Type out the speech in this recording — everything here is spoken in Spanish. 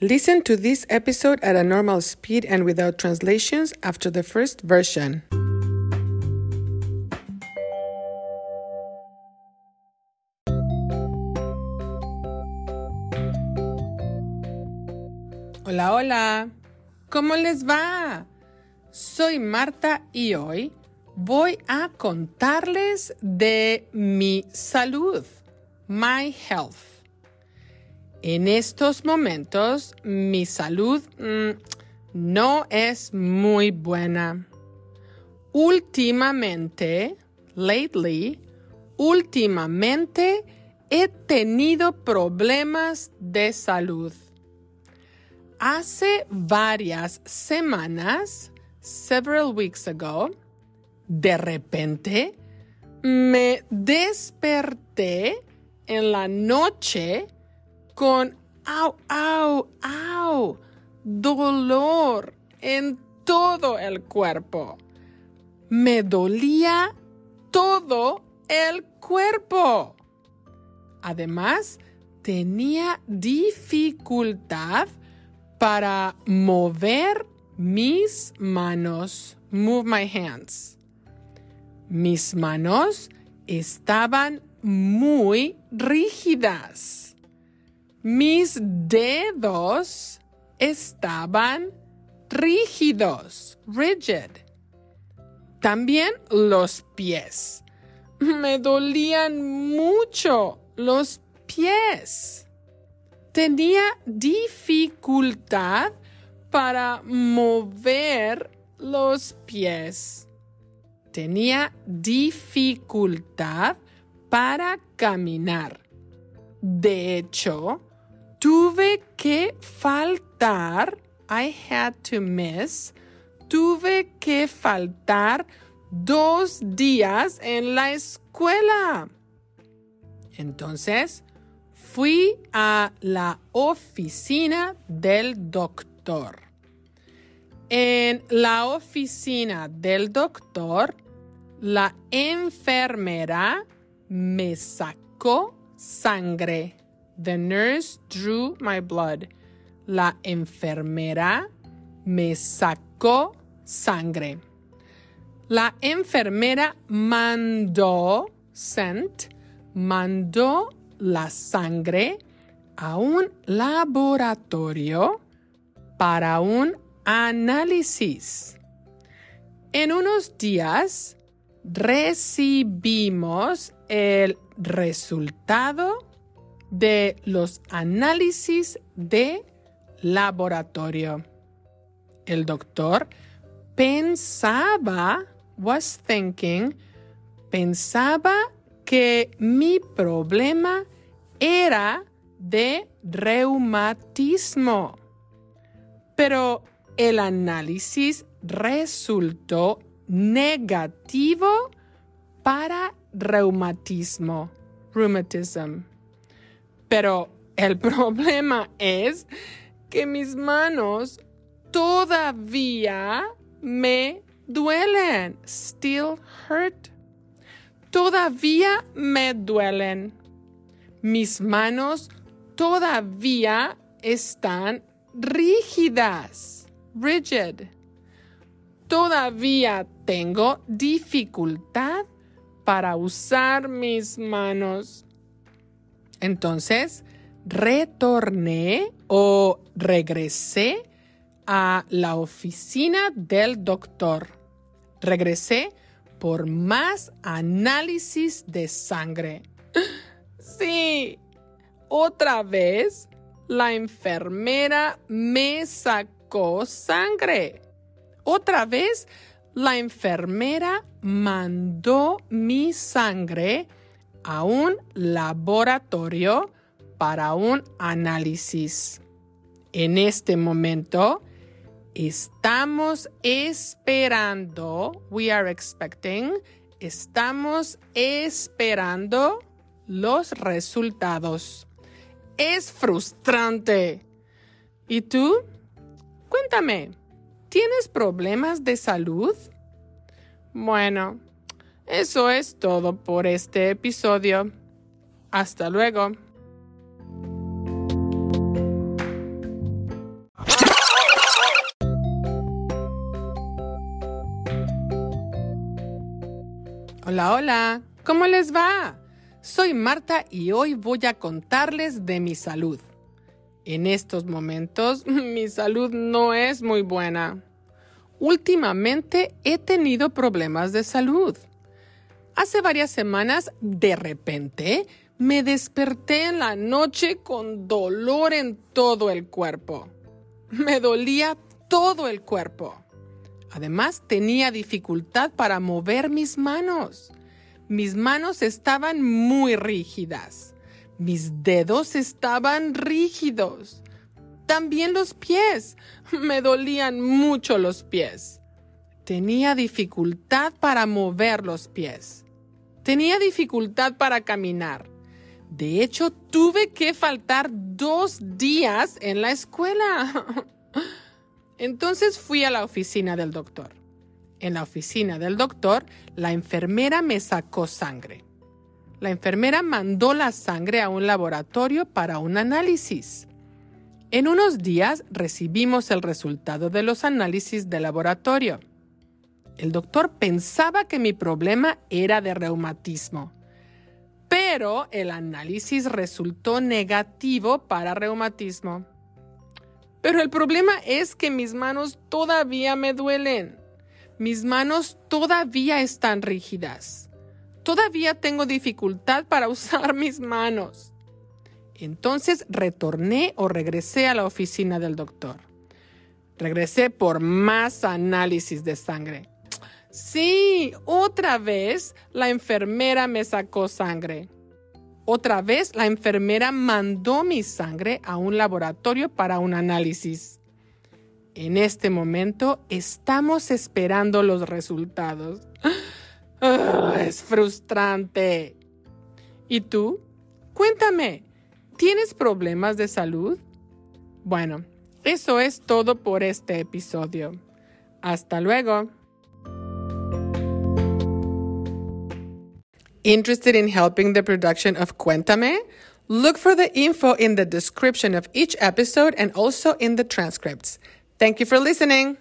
Listen to this episode at a normal speed and without translations after the first version. Hola, hola. ¿Cómo les va? Soy Marta y hoy voy a contarles de mi salud, my health. En estos momentos mi salud mm, no es muy buena. Últimamente, lately, últimamente he tenido problemas de salud. Hace varias semanas, several weeks ago, de repente me desperté en la noche con au, au, au, dolor en todo el cuerpo. Me dolía todo el cuerpo. Además, tenía dificultad para mover mis manos. Move my hands. Mis manos estaban muy rígidas. Mis dedos estaban rígidos, rigid. También los pies. Me dolían mucho los pies. Tenía dificultad para mover los pies. Tenía dificultad para caminar. De hecho, tuve que faltar, I had to miss, tuve que faltar dos días en la escuela. Entonces, fui a la oficina del doctor. En la oficina del doctor, la enfermera me sacó sangre. The nurse drew my blood. La enfermera me sacó sangre. La enfermera mandó, sent, mandó la sangre a un laboratorio para un análisis. En unos días recibimos el resultado de los análisis de laboratorio. El doctor pensaba, was thinking, pensaba que mi problema era de reumatismo. Pero el análisis resultó negativo para reumatismo. Pero el problema es que mis manos todavía me duelen. Still hurt. Todavía me duelen. Mis manos todavía están rígidas. Rigid. Todavía tengo dificultad para usar mis manos. Entonces, retorné o regresé a la oficina del doctor. Regresé por más análisis de sangre. Sí, otra vez la enfermera me sacó sangre. Otra vez la enfermera mandó mi sangre a un laboratorio para un análisis. En este momento estamos esperando, we are expecting, estamos esperando los resultados. Es frustrante. ¿Y tú? Cuéntame, ¿tienes problemas de salud? Bueno, eso es todo por este episodio. Hasta luego. Hola, hola. ¿Cómo les va? Soy Marta y hoy voy a contarles de mi salud. En estos momentos mi salud no es muy buena. Últimamente he tenido problemas de salud. Hace varias semanas, de repente, me desperté en la noche con dolor en todo el cuerpo. Me dolía todo el cuerpo. Además, tenía dificultad para mover mis manos. Mis manos estaban muy rígidas. Mis dedos estaban rígidos. También los pies. Me dolían mucho los pies. Tenía dificultad para mover los pies. Tenía dificultad para caminar. De hecho, tuve que faltar dos días en la escuela. Entonces fui a la oficina del doctor. En la oficina del doctor, la enfermera me sacó sangre. La enfermera mandó la sangre a un laboratorio para un análisis. En unos días recibimos el resultado de los análisis de laboratorio. El doctor pensaba que mi problema era de reumatismo, pero el análisis resultó negativo para reumatismo. Pero el problema es que mis manos todavía me duelen. Mis manos todavía están rígidas. Todavía tengo dificultad para usar mis manos. Entonces retorné o regresé a la oficina del doctor. Regresé por más análisis de sangre. Sí, otra vez la enfermera me sacó sangre. Otra vez la enfermera mandó mi sangre a un laboratorio para un análisis. En este momento estamos esperando los resultados. Ah, es frustrante. ¿Y tú? Cuéntame, ¿tienes problemas de salud? Bueno, eso es todo por este episodio. Hasta luego. Interested in helping the production of Cuéntame? Look for the info in the description of each episode and also in the transcripts. Thank you for listening.